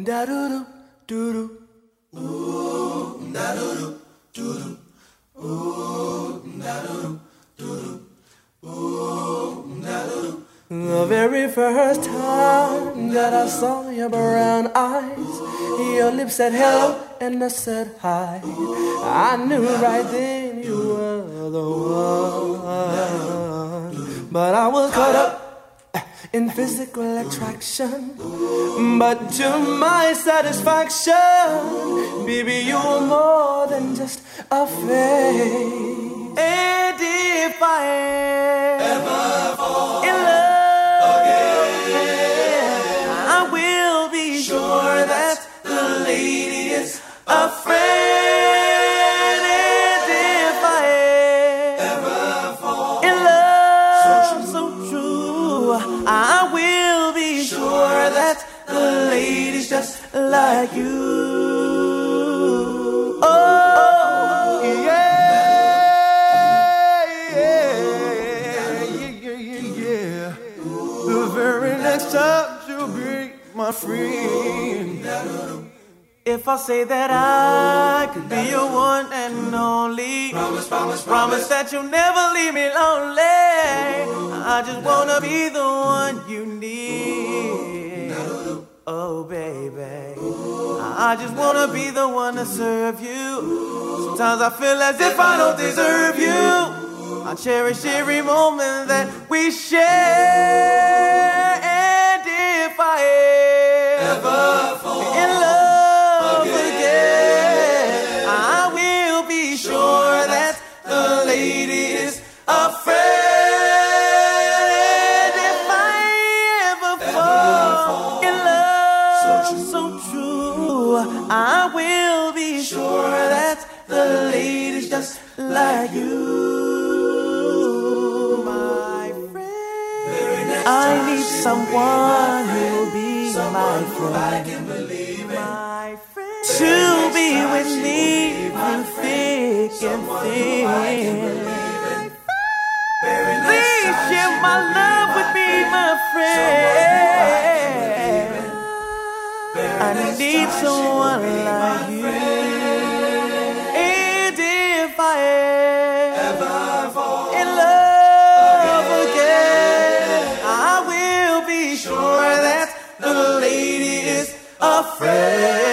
da do do do do. Ooh, da do do do do. Ooh, da do do do do. Ooh, da do do. The very first time that I saw your brown eyes, your lips said hello and I said hi. I knew right then you were the one. But I was caught up in physical attraction. But to my satisfaction, baby, you're more than just a face. And if I ever fall in love again, I will be sure that the lady is a friend. Like you. Oh, yeah, yeah, yeah, yeah, yeah. The very next time you'll be my friend. If I say that I could be your one and only, promise, promise, promise that you'll never leave me lonely. I just wanna be the one you need. Oh, baby. I just wanna be the one to serve you. Sometimes I feel as if I don't deserve you. I cherish every moment that we share. And if I ever fall in love sure that the lady's just like you, my friend. I need someone who'll be my friend. My friend. To be with me through thick and thin. Please share my love with me, my friend. I need someone like you. Friend.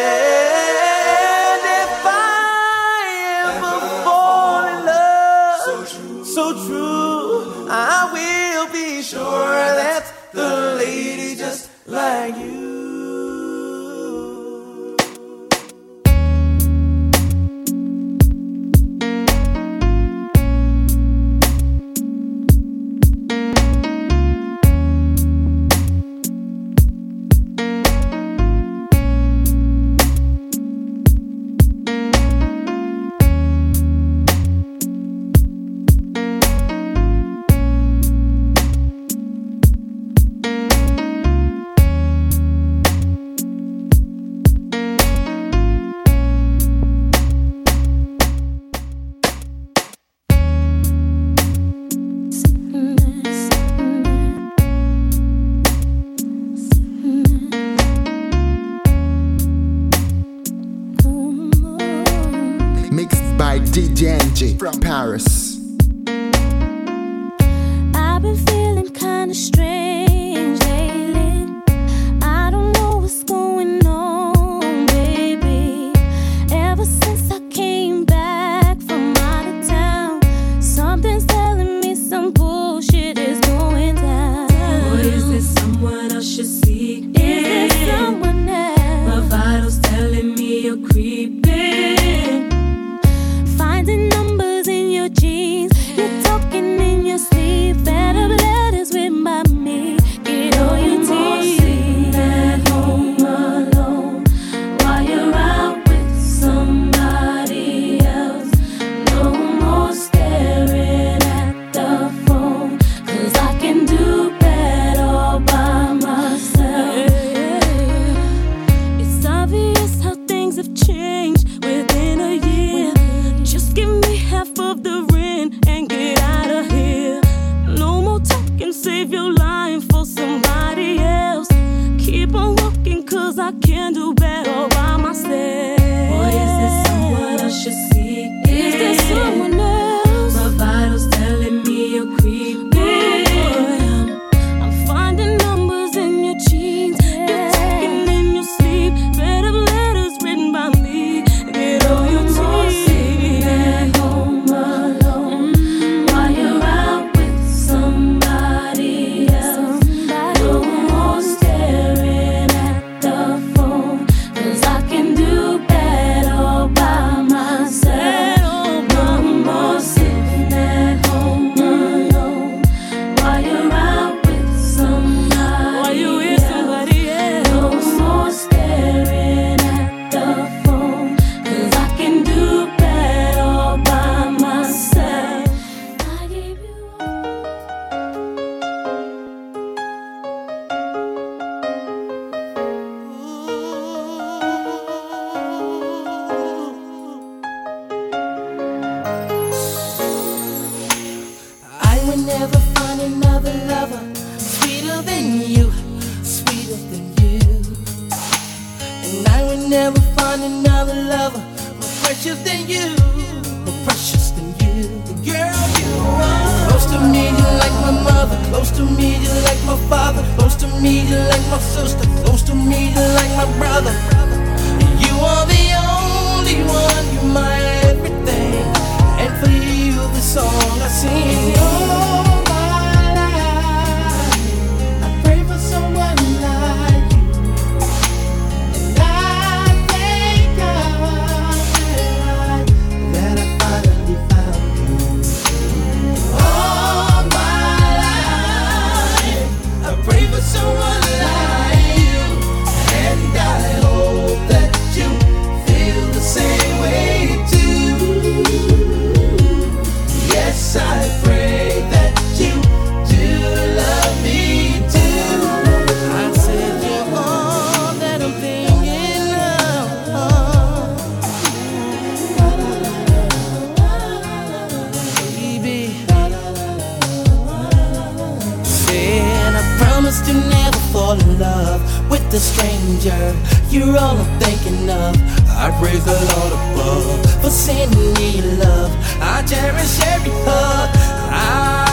precious than you, more precious than you. Girl you are. Close to me, You're like my mother. Close to me, You're like my father. Close to me, You're like my sister. Close to me, You're like my brother. And you are the only one. You're my everything. And for you, the song I sing. Oh. a stranger. You're all I'm thinking of. I praise the Lord above For sending me love. I cherish every hug I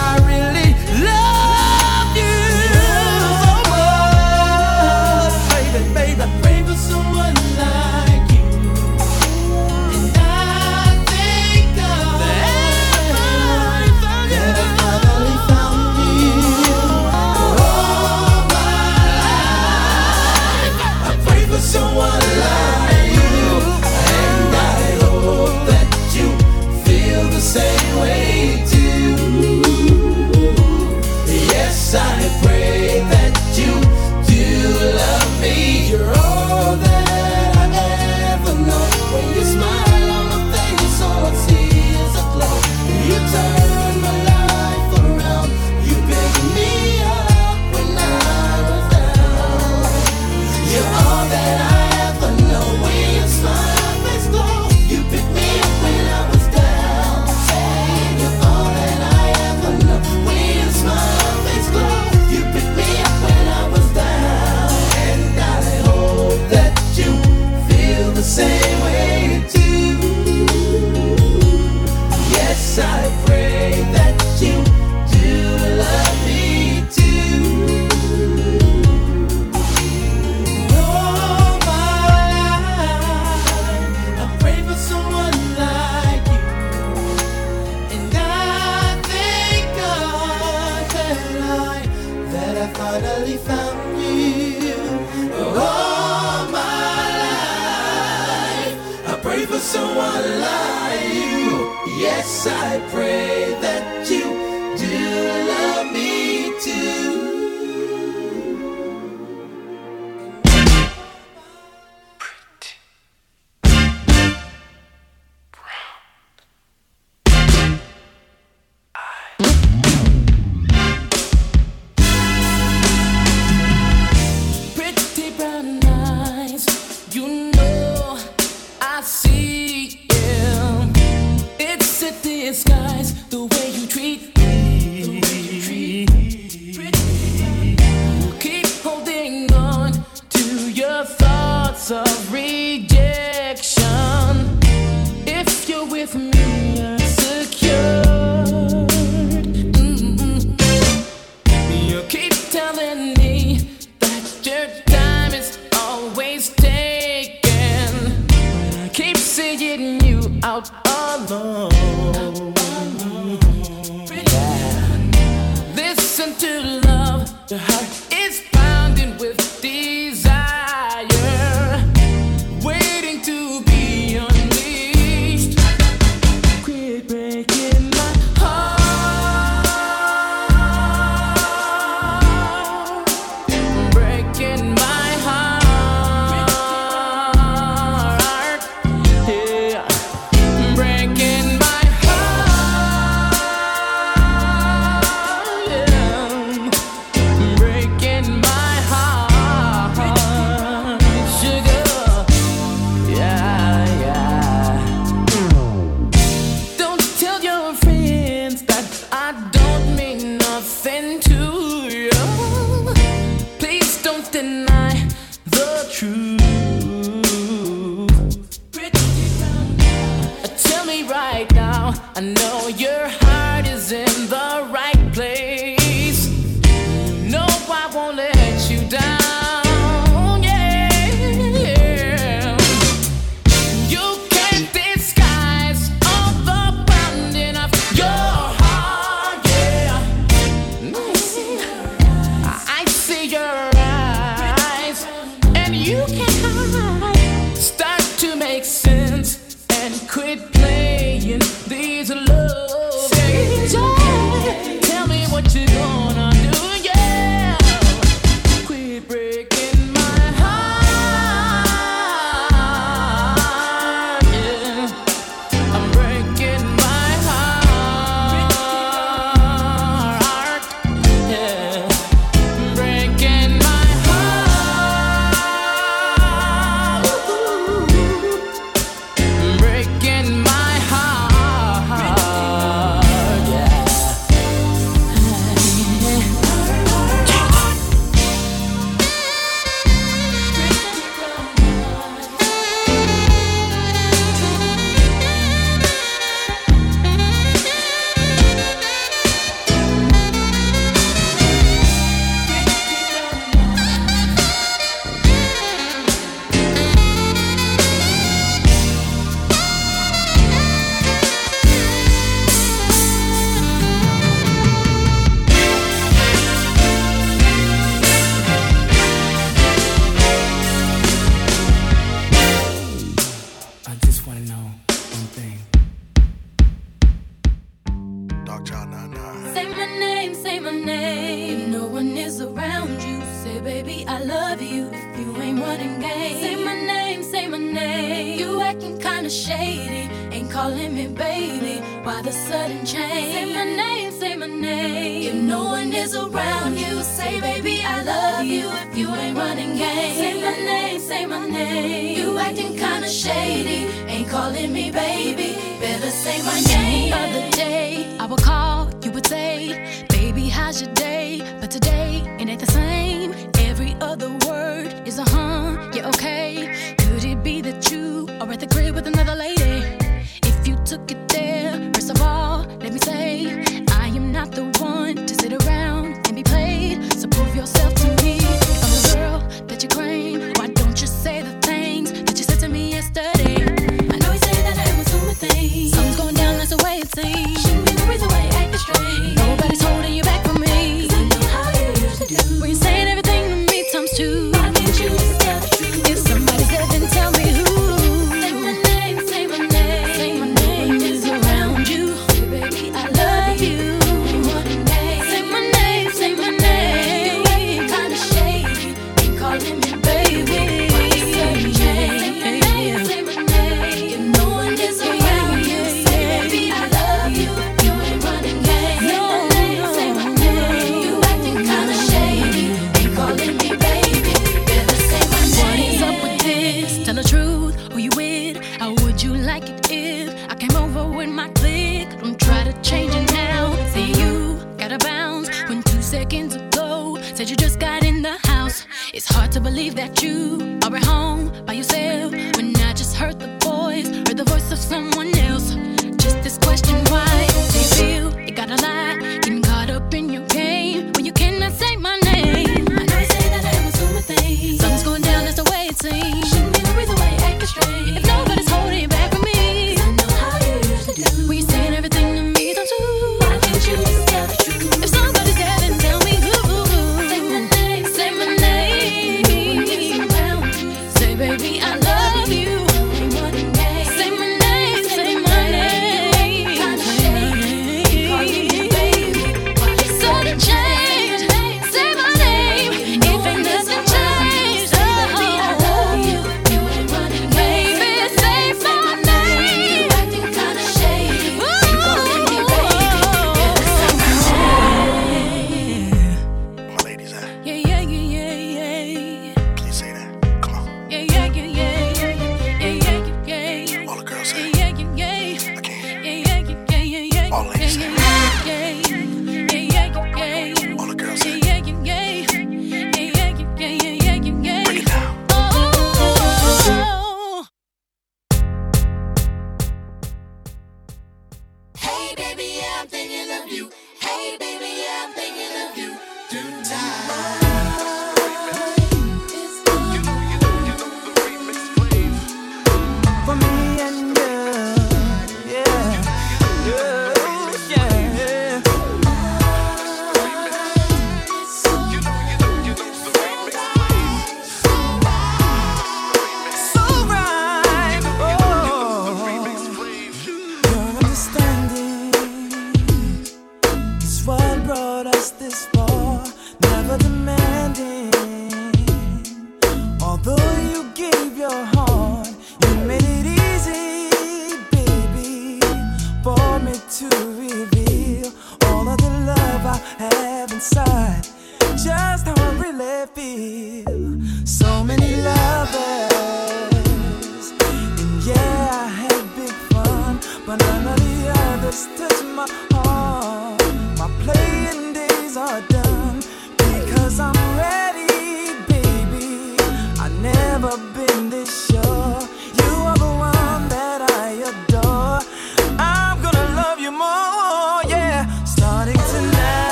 Said you just got in the house. It's hard to believe that you are at home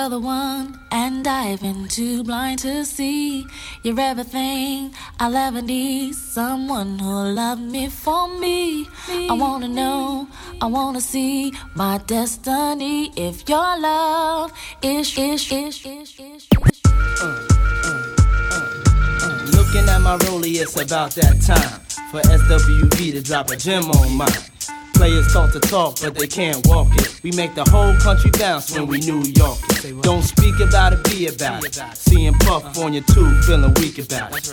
you're the one and I've been too blind to see you're everything I'll ever need? Someone who'll love me for me. I wanna know, I wanna see my destiny. If your love is, is, is, is, is, Looking at my rollie, it's about that time for SWV to drop a gem on mine. Players talk to talk, but they can't walk it. We make the whole country bounce when we New York it. Don't speak about it, be about it. Seeing Puff on your tube, feeling weak about it.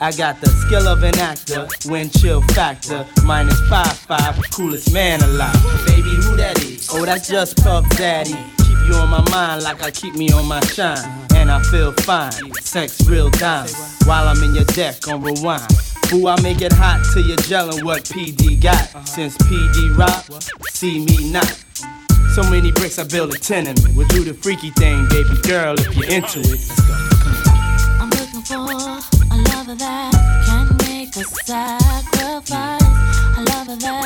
I got the skill of an actor, wind chill factor, minus five five, coolest man alive. Baby, who that is? Oh, that's just Puff Daddy. Keep you on my mind like I keep me on my shine, and I feel fine. Sex real dime while I'm in your deck on rewind. Ooh, I make it hot till you're gelling what PD got. Since PD rock, see me not. So many bricks, I build a tenement. We'll do the freaky thing, baby girl, if you're into it. I'm looking for a lover that can make a sacrifice. A lover that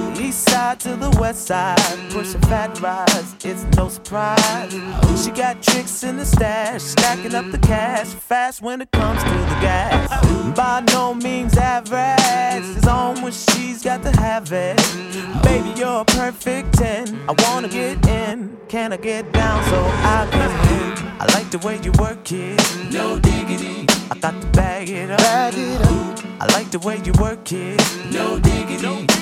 Side to the west side, pushing fat rides, it's no surprise. She got tricks in the stash, stacking up the cash, fast when it comes to the gas. By no means average, it's on when she's got to have it. Baby, you're a perfect 10. I wanna get in, can I get down so I can win? I like the way you work it, no diggity. I got to bag it up. Bag it up, I like the way you work it, no diggity.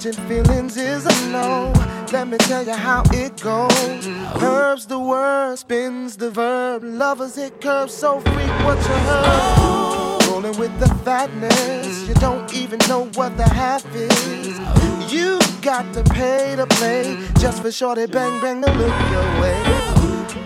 Catching feelings is a no. Let me tell you how it goes. Herbs the word, spins the verb. Lovers hit curves so freak what you heard. Rolling with the fatness, you don't even know what the half is. You got to pay to play just for shorty bang bang to look your way.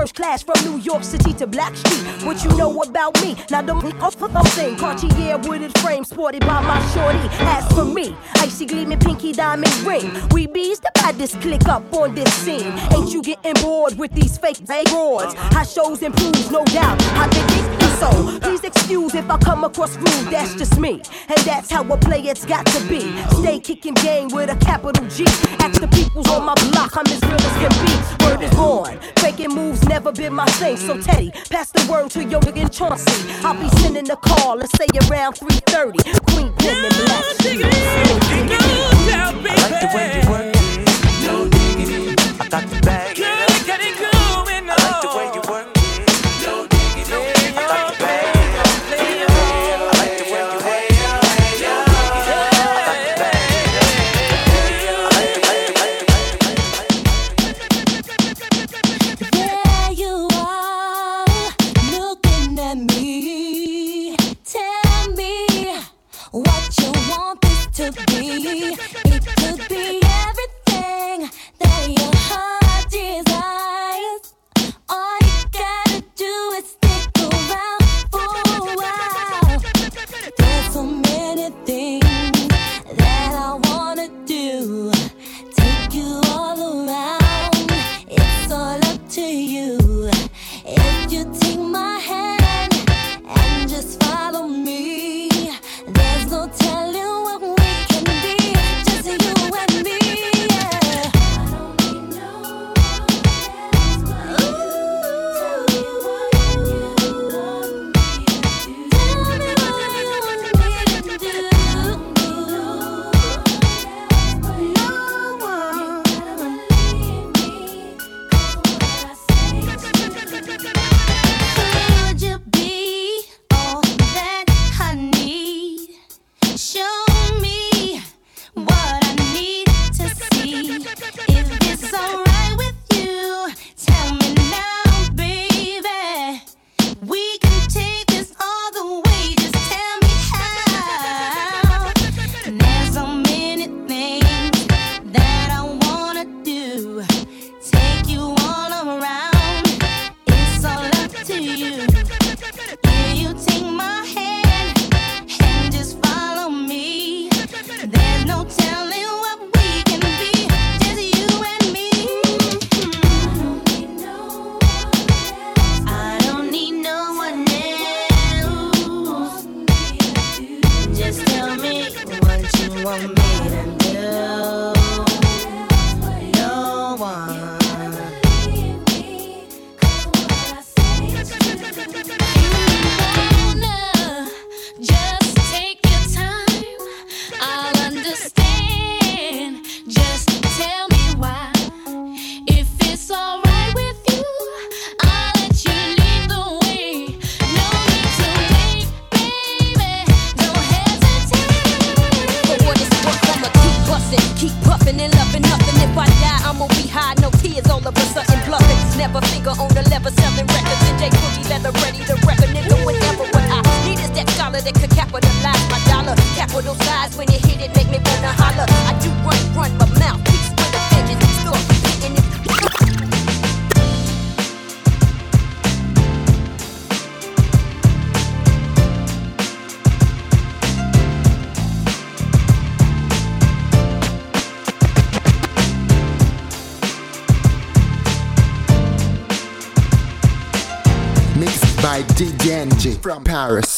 First class from New York City to Blackstreet. What you know about me? Now the thing, Cartier wooded frame sported by my shorty. As for me, icy gleaming pinky diamond ring. We bees the baddest click up on this scene. Ain't you getting bored with these fake fake roars? Uh-huh. High shows improve, no doubt. I've been thinking so. Please excuse if I come across rude, that's just me. And that's how a It's got to be. Stay kicking game with a capital G. Ask the peoples on my block, I'm as real as can be. Word is born. Faking moves never been my thing. So Teddy, pass the word to your nigga Chauncey. I'll be sending a call, let's say around 3:30. Queen Pen and Black. I like the way you work it. No diggity. I got to bag Paris.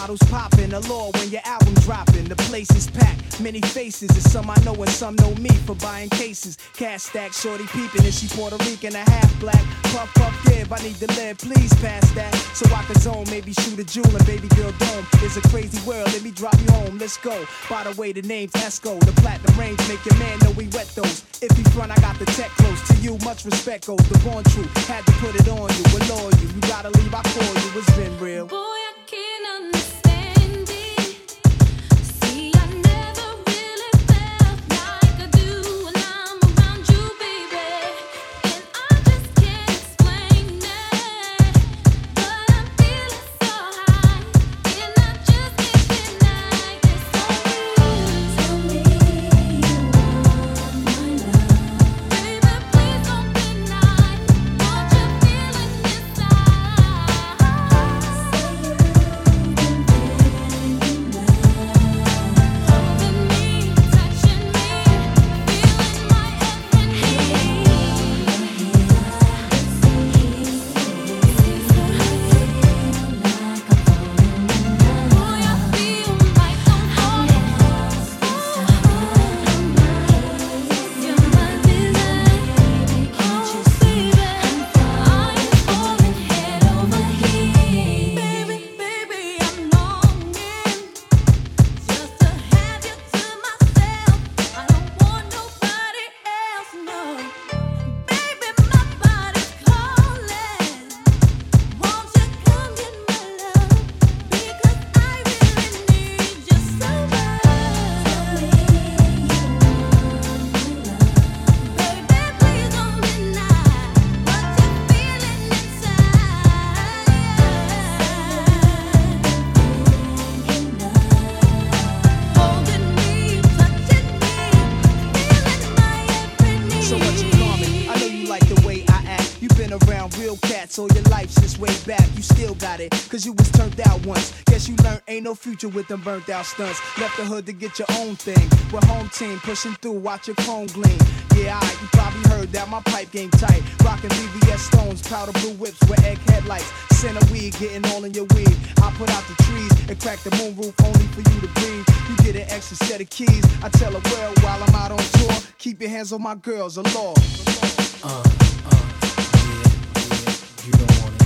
Bottles popping. law when your album dropping. The place is packed, many faces. And some I know and some know me for buying cases. Cash stack, shorty peeping. And she Puerto Rican, a half black. Puff, puff, give. I need to live, please pass that. So I can zone, maybe shoot a jewel and baby girl dome. It's a crazy world, let me drop you home. Let's go. By the way, the name's Esco. The platinum range make your man know we wet those. If he front, I got the tech close to you. Much respect goes the born truth. Had to put it on you, allure you. You gotta leave, I call you. It's been real. Boy, been around real cats all your life since way back. You still got it, cause you was turned out once. Guess you learned ain't no future with them burnt out stunts. Left the hood to get your own thing. We're home team, pushing through, watch your chrome gleam. Yeah, I, you probably heard that my pipe game tight. Rockin' VVS stones, powder blue whips with egg headlights. Center weed, getting all in your weed. I put out the trees and crack the moon roof only for you to breathe. You get an extra set of keys. I tell the world while I'm out on tour, keep your hands on my girls, a law. Uh, uh. You don't want it,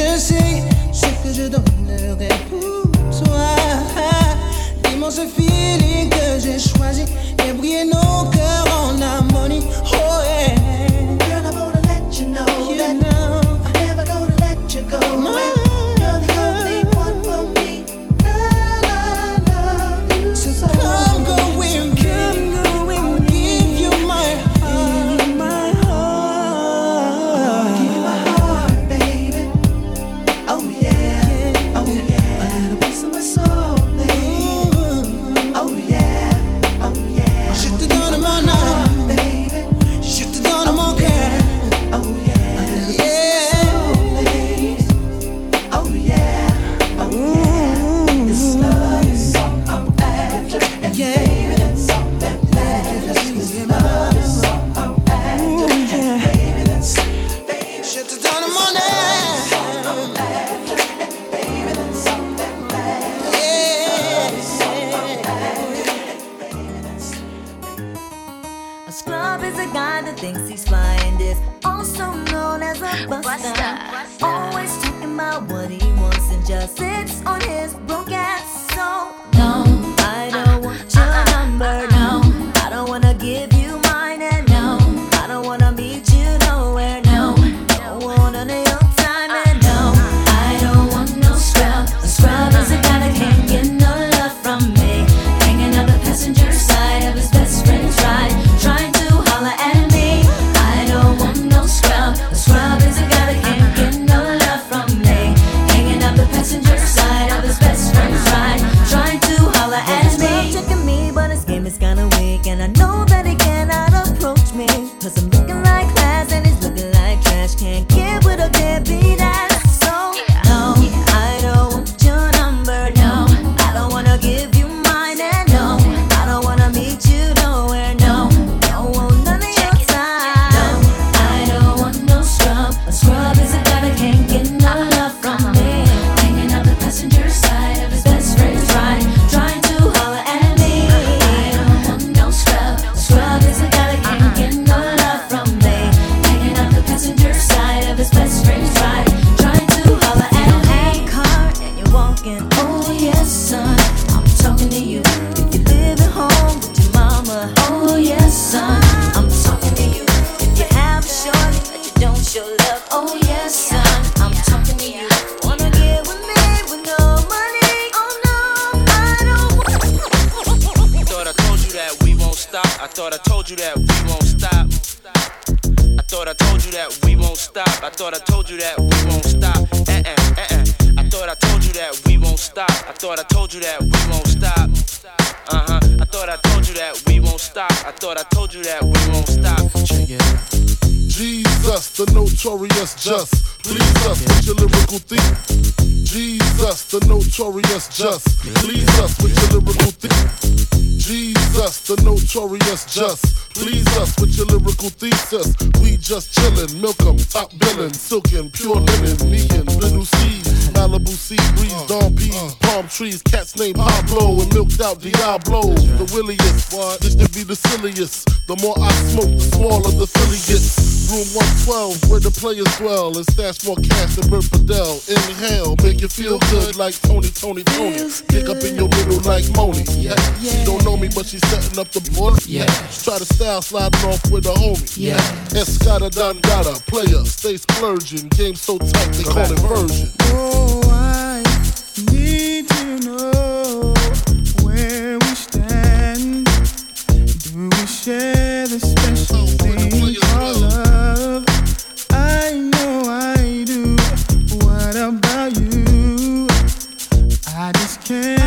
je sais ce que je donnerai pour toi. L'immense feeling que j'ai choisi et briller nos cœurs en harmonie. Oh, yeah. out Diablo, the williest. This should be the silliest. The more I smoke, the smaller the filly gets. Room 112, where the players dwell, and stash more cash than Bert Padell. Inhale, make you feel good like Tony, Toni, Tone. Pick up in your middle like Moni. Yeah. yeah. She don't know me, but she's setting up the board. Yeah. Try to style, sliding off with a homie. Yeah. Escada Dondada, player, stay splurging. Game so tight, they call it version. Oh, I need to know. share the special called oh, love. I know I do. What about you? I just can't.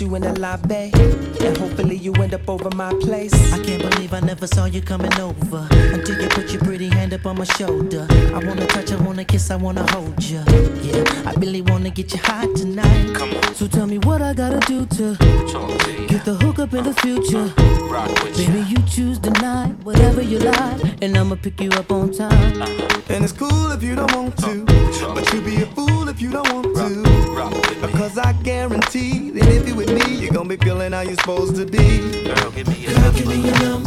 you in the lobby. And hopefully you end up over my place. I can't believe I never saw you coming over. Until you put your pretty hand up on my shoulder. I wanna touch, I wanna kiss, I wanna hold you. Yeah, I really wanna get you hot tonight. Come on. So tell me what I gotta do to get the hook up in the future. Baby, you choose the night, whatever you like. And I'ma pick you up on time. Uh-huh. And it's cool if you don't want to. you supposed to be. Girl, give me your number.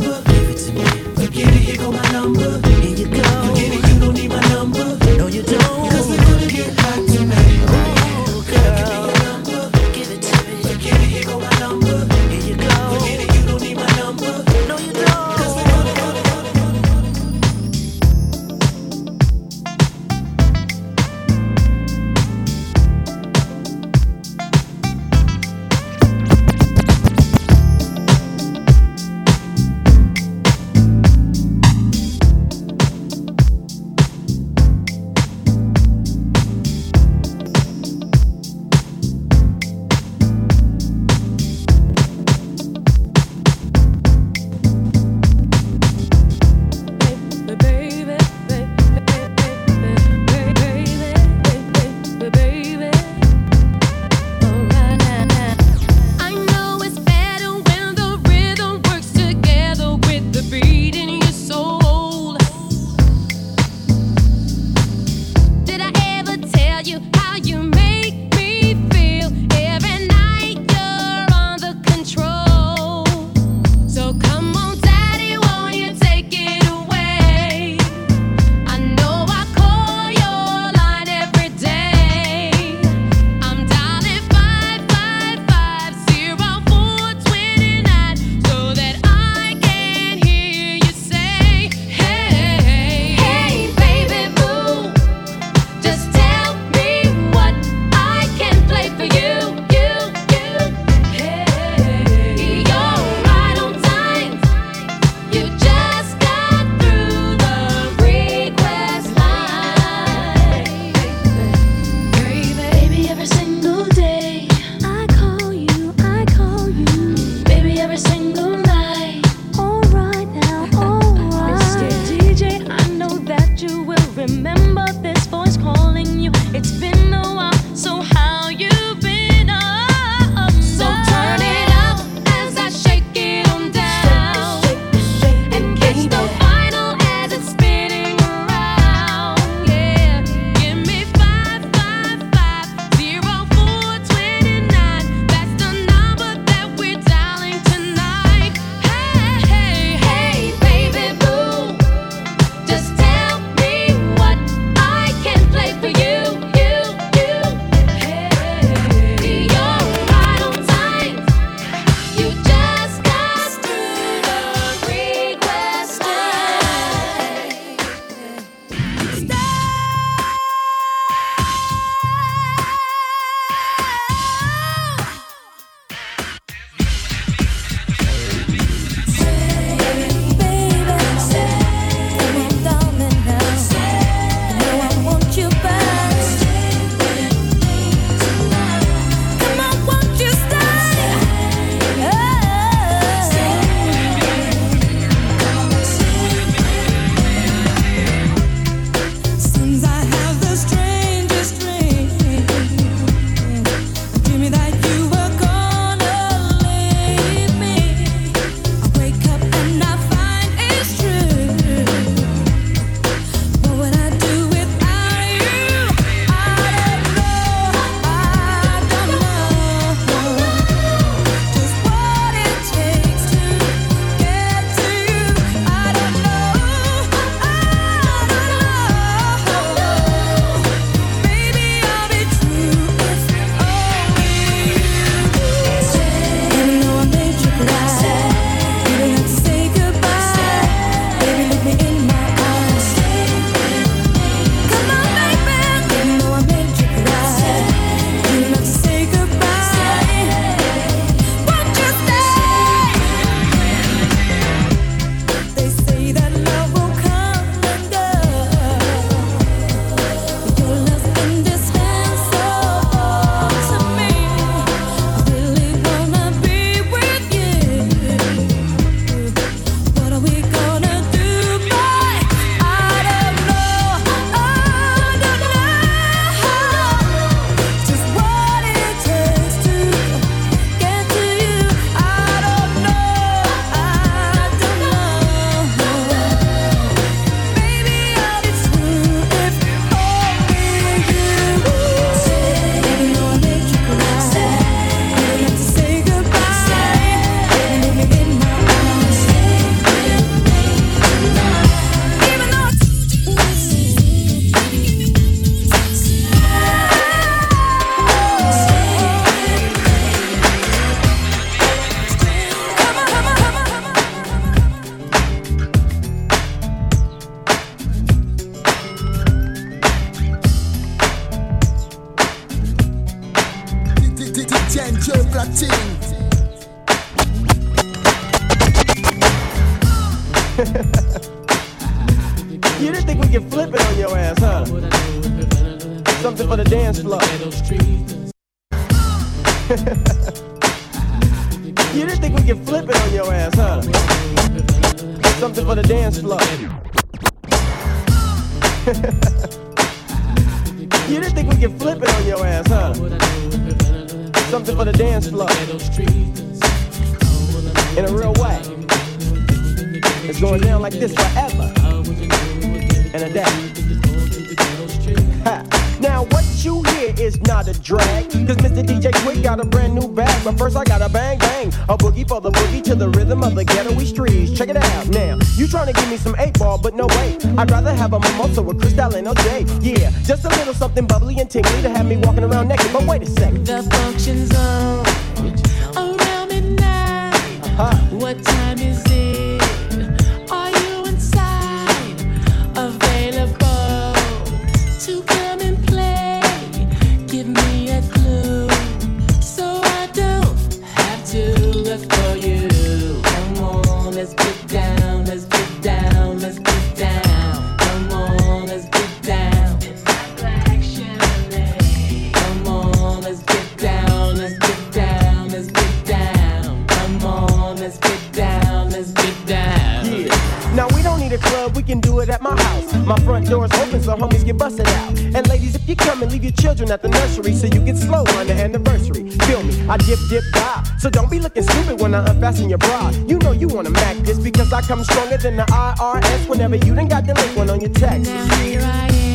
you bust it out. And ladies, if you come and leave your children at the nursery so you get slow on the anniversary. Feel me, I dip, dip, die. So don't be looking stupid when I unfasten your bra. You know you wanna mac this because I come stronger than the IRS whenever you done got the link one on your text. Now here I am.